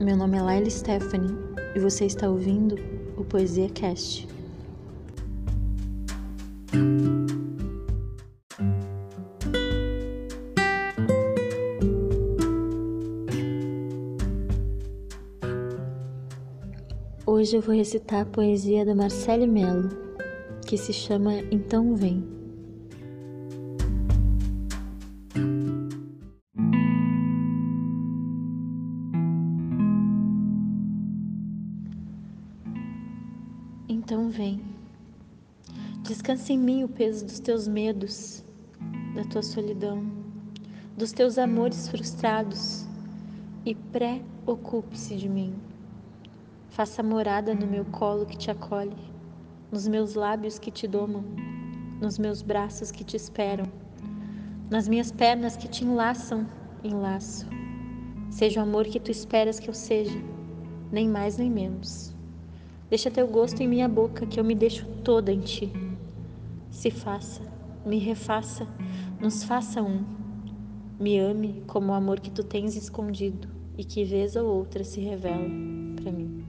Meu nome é Laila Stephanie e você está ouvindo o Poesia Cast. Hoje eu vou recitar a poesia da Marcele Melo, que se chama Então Vem. Então vem. Descansa em mim o peso dos teus medos, da tua solidão, dos teus amores frustrados e pré-ocupe-se de mim. Faça morada no meu colo que te acolhe, nos meus lábios que te domam, nos meus braços que te esperam, nas minhas pernas que te enlaçam em laço. Seja o amor que tu esperas que eu seja, nem mais nem menos. Deixa teu gosto em minha boca, que eu me deixo toda em ti. Se faça, me refaça, nos faça um. Me ame como o amor que tu tens escondido e que vez ou outra se revela para mim.